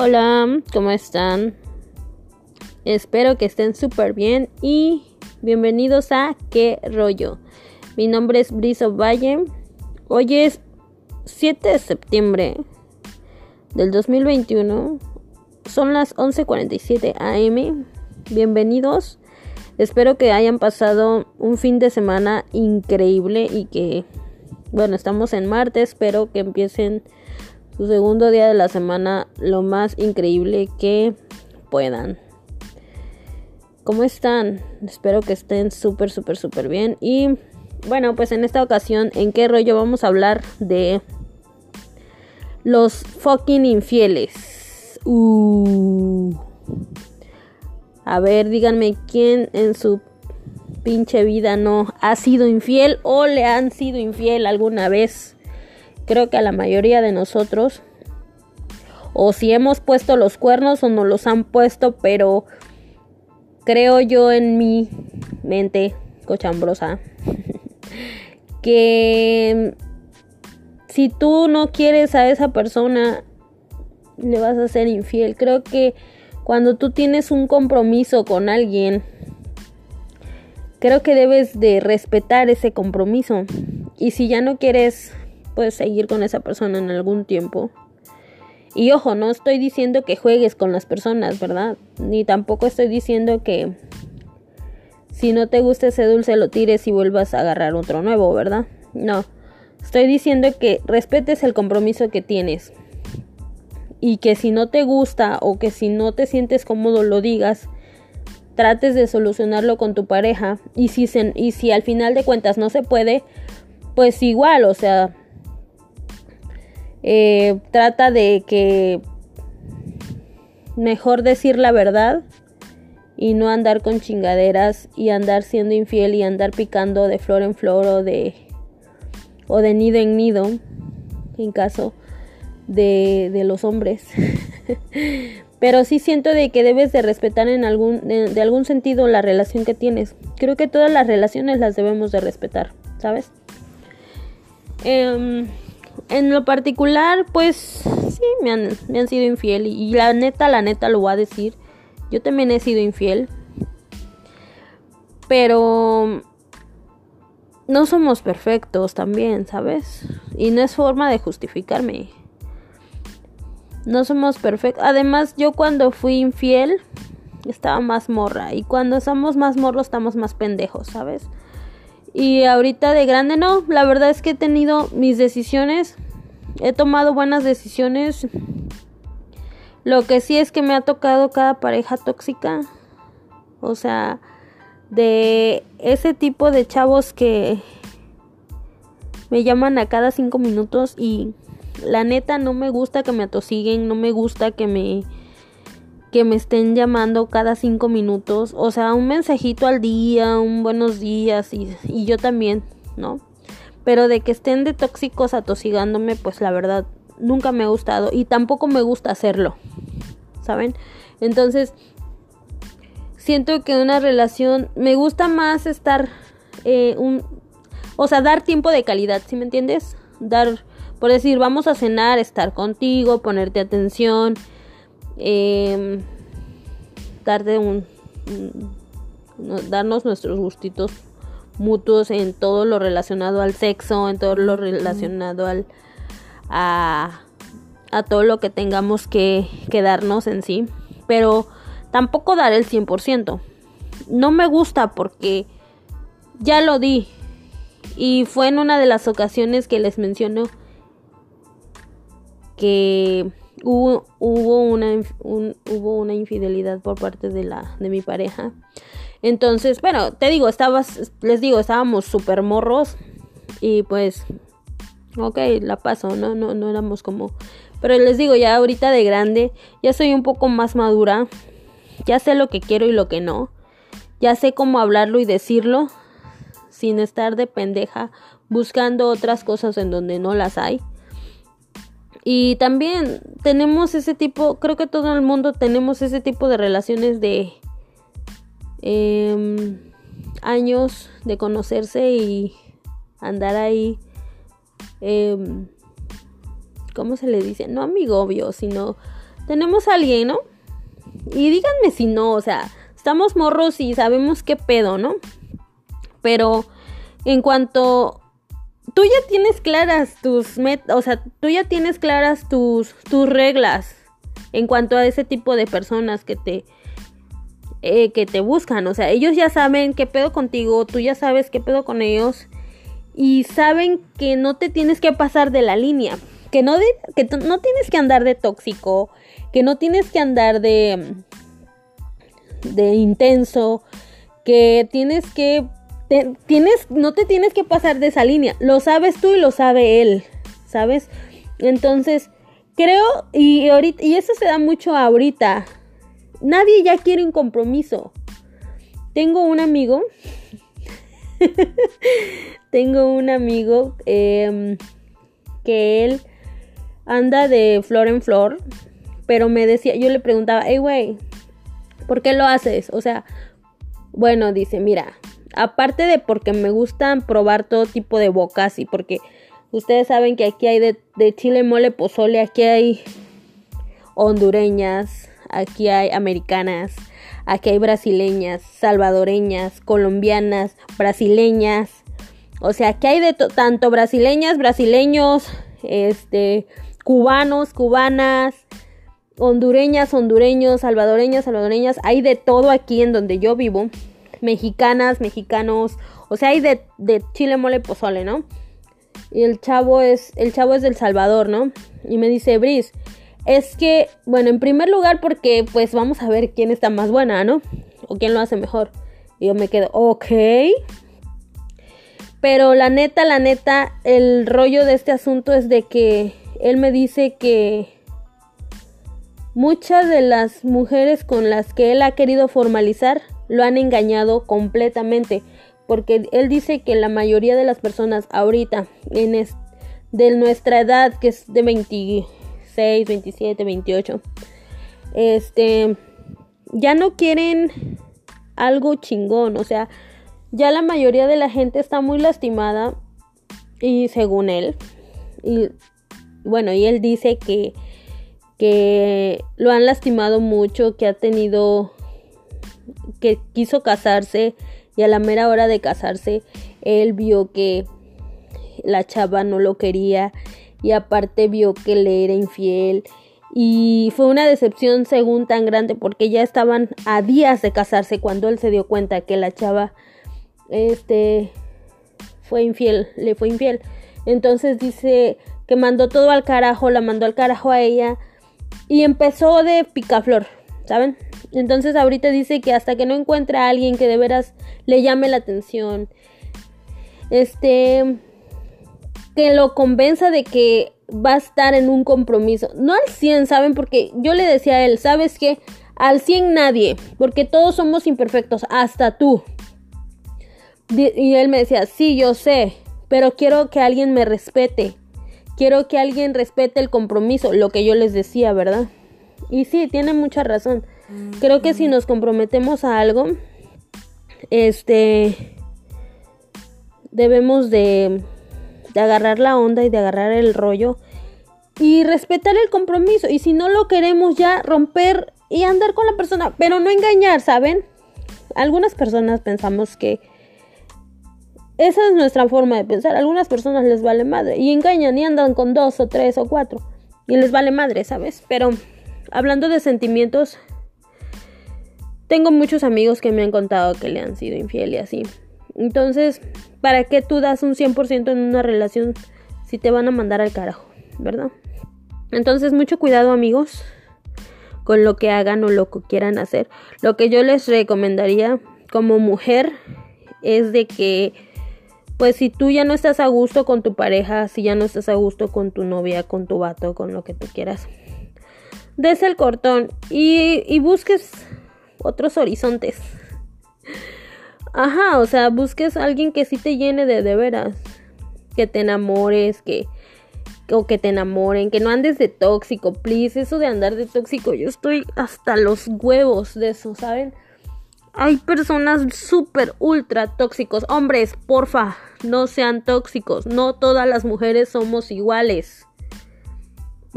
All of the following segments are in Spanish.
Hola, ¿cómo están? Espero que estén súper bien y bienvenidos a ¿Qué rollo? Mi nombre es Briso Valle. Hoy es 7 de septiembre del 2021. Son las 11:47 am. Bienvenidos. Espero que hayan pasado un fin de semana increíble y que, bueno, estamos en martes, espero que empiecen su segundo día de la semana lo más increíble que puedan. ¿Cómo están? Espero que estén súper, súper, súper bien. Y bueno, pues en esta ocasión, ¿en qué rollo vamos a hablar de los fucking infieles? Uh. A ver, díganme quién en su pinche vida no ha sido infiel o le han sido infiel alguna vez creo que a la mayoría de nosotros, o si hemos puesto los cuernos o no los han puesto, pero creo yo en mi mente cochambrosa que si tú no quieres a esa persona, le vas a ser infiel. Creo que cuando tú tienes un compromiso con alguien, creo que debes de respetar ese compromiso. Y si ya no quieres puedes seguir con esa persona en algún tiempo. Y ojo, no estoy diciendo que juegues con las personas, ¿verdad? Ni tampoco estoy diciendo que si no te gusta ese dulce lo tires y vuelvas a agarrar otro nuevo, ¿verdad? No. Estoy diciendo que respetes el compromiso que tienes. Y que si no te gusta o que si no te sientes cómodo lo digas. Trates de solucionarlo con tu pareja. Y si, y si al final de cuentas no se puede, pues igual, o sea, eh, trata de que mejor decir la verdad y no andar con chingaderas y andar siendo infiel y andar picando de flor en flor o de o de nido en nido en caso de, de los hombres. Pero sí siento de que debes de respetar en algún de, algún sentido la relación que tienes. Creo que todas las relaciones las debemos de respetar sabes eh, en lo particular, pues sí, me han, me han sido infiel. Y, la neta, la neta lo voy a decir. Yo también he sido infiel. Pero no somos perfectos también, ¿sabes? Y no es forma de justificarme. No somos perfectos. Además, yo cuando fui infiel estaba más morra. Y cuando somos más morros estamos más pendejos, ¿sabes? Y ahorita de grande no, la verdad es que he tenido mis decisiones, he tomado buenas decisiones. Lo que sí es que me ha tocado cada pareja tóxica. O sea, de ese tipo de chavos que me llaman a cada cinco minutos y la neta no me gusta que me atosiguen, no me gusta que me que me estén llamando cada cinco minutos. O sea, un mensajito al día, un buenos días y, yo también, ¿no? Pero de que estén de tóxicos atosigándome, pues la verdad nunca me ha gustado y tampoco me gusta hacerlo, ¿saben? Entonces, siento que una relación, me gusta más estar, eh, un, o sea, dar tiempo de calidad, ¿sí me entiendes? Dar, por decir, vamos a cenar, estar contigo, ponerte atención, eh, darte un, darnos nuestros gustitos mutuos en todo lo relacionado al sexo, en todo lo relacionado al a, a todo lo que tengamos que, que darnos en sí, pero tampoco dar el 100%. No me gusta porque ya lo di y fue en una de las ocasiones que les menciono que hubo, hubo, una, hubo una infidelidad por parte de, la, de mi pareja. Entonces, bueno, te digo, estabas, les digo, estábamos súper morros y pues, ok, la paso, ¿no? No, no éramos como... Pero les digo, ya ahorita de grande, ya soy un poco más madura, ya sé lo que quiero y lo que no, ya sé cómo hablarlo y decirlo sin estar de pendeja buscando otras cosas en donde no las hay. Y también tenemos ese tipo, creo que todo el mundo tenemos ese tipo de relaciones de em, años de conocerse y andar ahí, eh, ¿cómo se le dice? No amigo obvio, sino tenemos a alguien, ¿no? Y díganme si no, o sea, estamos morros y sabemos qué pedo, ¿no? Pero en cuanto tú ya tienes claras tus metas, o sea, tú ya tienes claras tus, tus reglas en cuanto a ese tipo de personas que te eh, que te buscan, o sea, ellos ya saben qué pedo contigo, tú ya sabes qué pedo con ellos y saben que no te tienes que pasar de la línea, que no, que no tienes que andar de tóxico, que no tienes que andar de de intenso, que tienes que tienes no te tienes que pasar de esa línea, lo sabes tú y lo sabe él, ¿sabes? Entonces, creo y ahorita y eso se da mucho ahorita. Nadie ya quiere un compromiso. Tengo un amigo tengo un amigo em, que él anda de flor en flor, pero me decía, yo le preguntaba, hey, güey, ¿por qué lo haces? O sea, bueno, dice, mira, aparte de porque me gustan probar todo tipo de bocas y porque ustedes saben que aquí hay de, de chile mole pozole, aquí hay hondureñas, aquí hay americanas, aquí hay brasileñas, salvadoreñas, colombianas, brasileñas. O sea, aquí hay de tanto brasileñas, brasileños, este, cubanos, cubanas, hondureñas, hondureños, salvadoreñas, salvadoreñas, hay de todo aquí en donde yo vivo, mexicanas, mexicanos, o sea, hay de, de chile mole pozole, ¿no? Y el chavo es, el chavo es del Salvador, ¿no? Y me dice, Bris, es que, bueno, en primer lugar porque pues vamos a ver quién está más buena, ¿no? O quién lo hace mejor. Y yo me quedo, ok. Pero la neta, la neta, el rollo de este asunto es de que él me dice que muchas de las mujeres con las que él ha querido formalizar lo han engañado completamente. Porque él dice que la mayoría de las personas ahorita, en de nuestra edad, que es de 20, 27, 28, este, ya no quieren algo chingón, o sea, ya la mayoría de la gente está muy lastimada y según él, y bueno, y él dice que, que lo han lastimado mucho, que ha tenido, que quiso casarse y a la mera hora de casarse, él vio que la chava no lo quería y aparte vio que le era infiel y fue una decepción según tan grande porque ya estaban a días de casarse cuando él se dio cuenta que la chava este fue infiel, le fue infiel. Entonces dice que mandó todo al carajo, la mandó al carajo a ella y empezó de picaflor, ¿saben? Entonces ahorita dice que hasta que no encuentre a alguien que de veras le llame la atención, este que lo convenza de que va a estar en un compromiso. No al 100, ¿saben? Porque yo le decía a él, ¿sabes qué? Al 100 nadie, porque todos somos imperfectos, hasta tú. Y él me decía, sí, yo sé, pero quiero que alguien me respete. Quiero que alguien respete el compromiso, lo que yo les decía, ¿verdad? Y sí, tiene mucha razón. Creo que si nos comprometemos a algo, este, debemos de de agarrar la onda y de agarrar el rollo y respetar el compromiso. Y si no lo queremos ya romper y andar con la persona, pero no engañar, ¿saben? Algunas personas pensamos que esa es nuestra forma de pensar. algunas personas les vale madre y engañan y andan con dos o tres o cuatro y les vale madre, ¿sabes? Pero hablando de sentimientos, tengo muchos amigos que me han contado que le han sido infiel y así. Entonces, ¿para qué tú das un 100% en una relación si te van a mandar al carajo? ¿Verdad? Entonces, mucho cuidado amigos con lo que hagan o lo que quieran hacer. Lo que yo les recomendaría como mujer es de que, pues si tú ya no estás a gusto con tu pareja, si ya no estás a gusto con tu novia, con tu vato, con lo que tú quieras, des el cortón y, y busques otros horizontes. Ajá, o sea, busques a alguien que sí te llene de de veras. Que te enamores, que. O que te enamoren, que no andes de tóxico, please. Eso de andar de tóxico, yo estoy hasta los huevos de eso, ¿saben? Hay personas súper ultra tóxicos. Hombres, porfa, no sean tóxicos. No todas las mujeres somos iguales.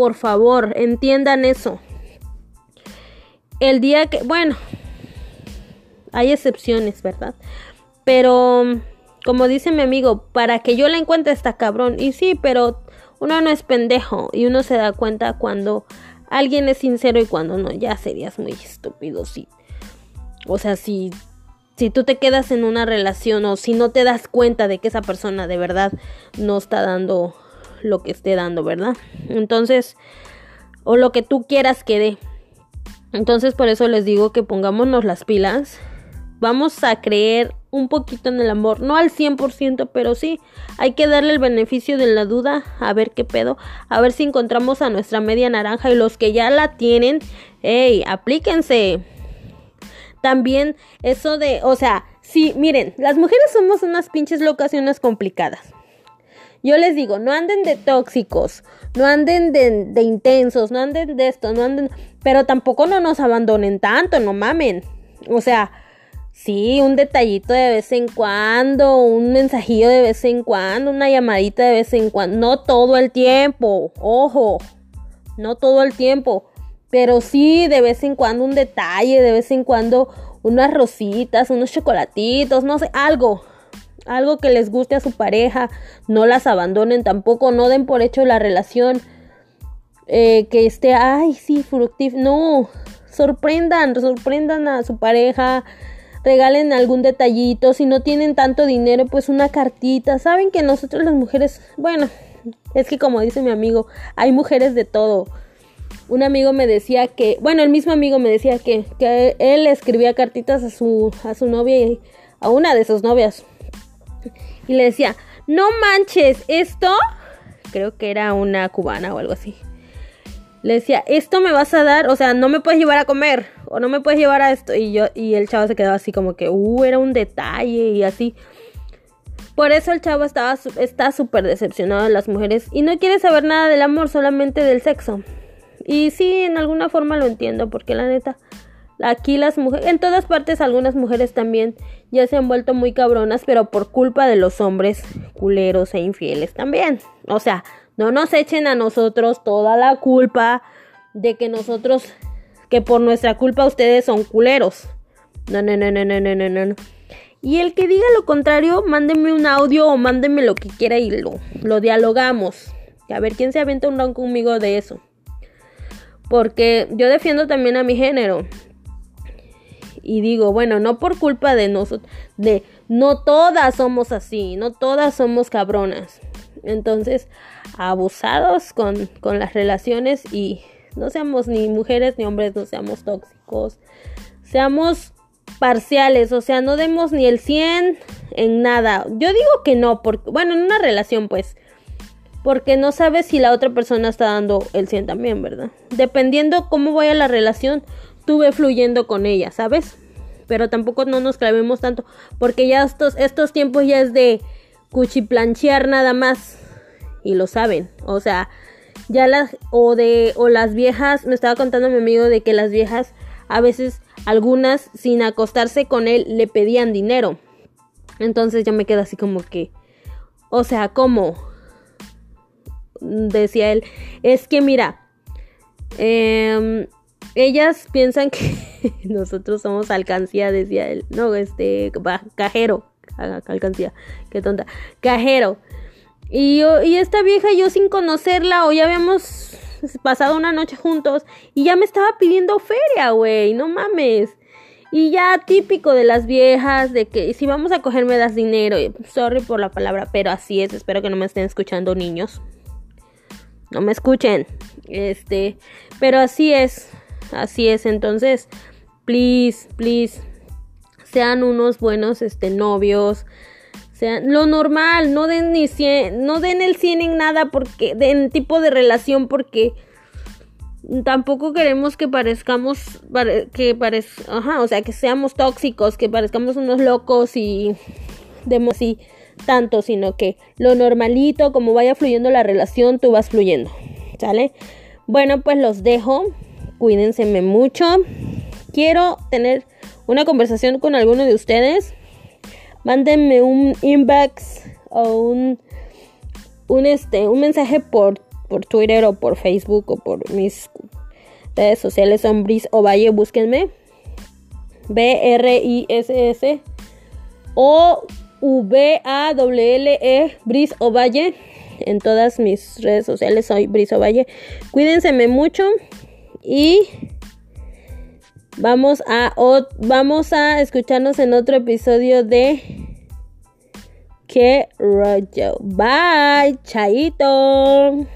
Por favor, entiendan eso. el día que, bueno, hay excepciones, ¿verdad? Pero, como dice mi amigo, para que yo la encuentre está cabrón. Y sí, pero uno no es pendejo y uno se da cuenta cuando alguien es sincero y cuando no, ya serías muy estúpido, sí. O sea, si, si tú te quedas en una relación o si no te das cuenta de que esa persona de verdad no está dando lo que esté dando, ¿verdad? Entonces, o lo que tú quieras que dé. Entonces, por eso les digo que pongámonos las pilas. Vamos a creer un poquito en el amor, no al 100%, pero sí, hay que darle el beneficio de la duda, a ver qué pedo, a ver si encontramos a nuestra media naranja y los que ya la tienen, hey, aplíquense. También eso de, o sea, sí, miren, las mujeres somos unas pinches locaciones complicadas. Yo les digo, no anden de tóxicos, no anden de, intensos, no anden de esto, no anden, pero tampoco no nos abandonen tanto, no mamen. O sea, Sí, un detallito de vez en cuando, un mensajillo de vez en cuando, una llamadita de vez en cuando. No todo el tiempo, ojo, no todo el tiempo. Pero sí, de vez en cuando un detalle, de vez en cuando unas rositas, unos chocolatitos, no sé, algo. Algo que les guste a su pareja. No las abandonen tampoco, no den por hecho la relación. Eh, que esté, ay, sí, fructífero. No, sorprendan, sorprendan a su pareja regalen algún detallito, si no tienen tanto dinero, pues una cartita. Saben que nosotros las mujeres, bueno, es que como dice mi amigo, hay mujeres de todo. Un amigo me decía que, bueno, el mismo amigo me decía que, que él escribía cartitas a su, a su novia y a una de sus novias. Y le decía, no manches, esto, creo que era una cubana o algo así le decía, esto me vas a dar, o sea, no me puedes llevar a comer, o no me puedes llevar a esto. Y yo, y el chavo se quedaba así como que, uh, era un detalle y así. Por eso el chavo estaba, está súper decepcionado de las mujeres y no quiere saber nada del amor, solamente del sexo. Y sí, en alguna forma lo entiendo, porque la neta, aquí las mujeres, en todas partes algunas mujeres también ya se han vuelto muy cabronas, pero por culpa de los hombres culeros e infieles también. O sea, no nos echen a nosotros toda la culpa de que nosotros, que por nuestra culpa ustedes son culeros. No, no, no, no, no, no, no, no. Y el que diga lo contrario, mándenme un audio o mándenme lo que quiera y lo, lo dialogamos. A ver quién se avienta un round conmigo de eso. Porque yo defiendo también a mi género. Y digo, bueno, no por culpa de nosotros, de no todas somos así, no todas somos cabronas. Entonces, abusados con, con las relaciones y no seamos ni mujeres ni hombres, no seamos tóxicos. Seamos parciales, o sea, no demos ni el 100 en nada. Yo digo que no, porque, bueno, en una relación pues, porque no sabes si la otra persona está dando el 100 también, ¿verdad? Dependiendo cómo vaya la relación, tú ve fluyendo con ella, ¿sabes? Pero tampoco no nos clavemos tanto, porque ya estos, estos tiempos ya es de cuchiplanchear nada más y lo saben. O sea, ya las o de o las viejas, me estaba contando mi amigo de que las viejas a veces algunas sin acostarse con él le pedían dinero. Entonces yo me quedo así como que o sea, ¿cómo? Decía él, es que mira, em, ellas piensan que nosotros somos alcancía, decía él. No, este, cajero, alcancía, qué tonta, cajero. Y, yo, y esta vieja, yo sin conocerla, o ya habíamos pasado una noche juntos, y ya me estaba pidiendo feria, güey, no mames. Y ya típico de las viejas, de que si vamos a coger me das dinero. Sorry por la palabra, pero así es. Espero que no me estén escuchando niños. No me escuchen. Este, pero así es. Así es. Entonces, please, please, sean unos buenos este novios sea, lo normal, no den ni 100, no den el 100 en nada porque, en tipo de relación porque tampoco queremos que parezcamos, que parezca, ajá, o sea, que seamos tóxicos, que parezcamos unos locos y demos así tanto, sino que lo normalito, como vaya fluyendo la relación, tú vas fluyendo, ¿sale? Bueno, pues los dejo, cuídense mucho, quiero tener una conversación con alguno de ustedes mándenme un inbox o un, un, este, un mensaje por, por Twitter o por Facebook o por mis Redes sociales son Bris Ovalle, búsquenme. B-R-I-S-S o V-A-W-L-E Bris Ovalle. En todas mis redes sociales soy Bris Ovalle. Cuídense mucho y vamos a, vamos a escucharnos en otro episodio de Que rollo. Bye, chaito.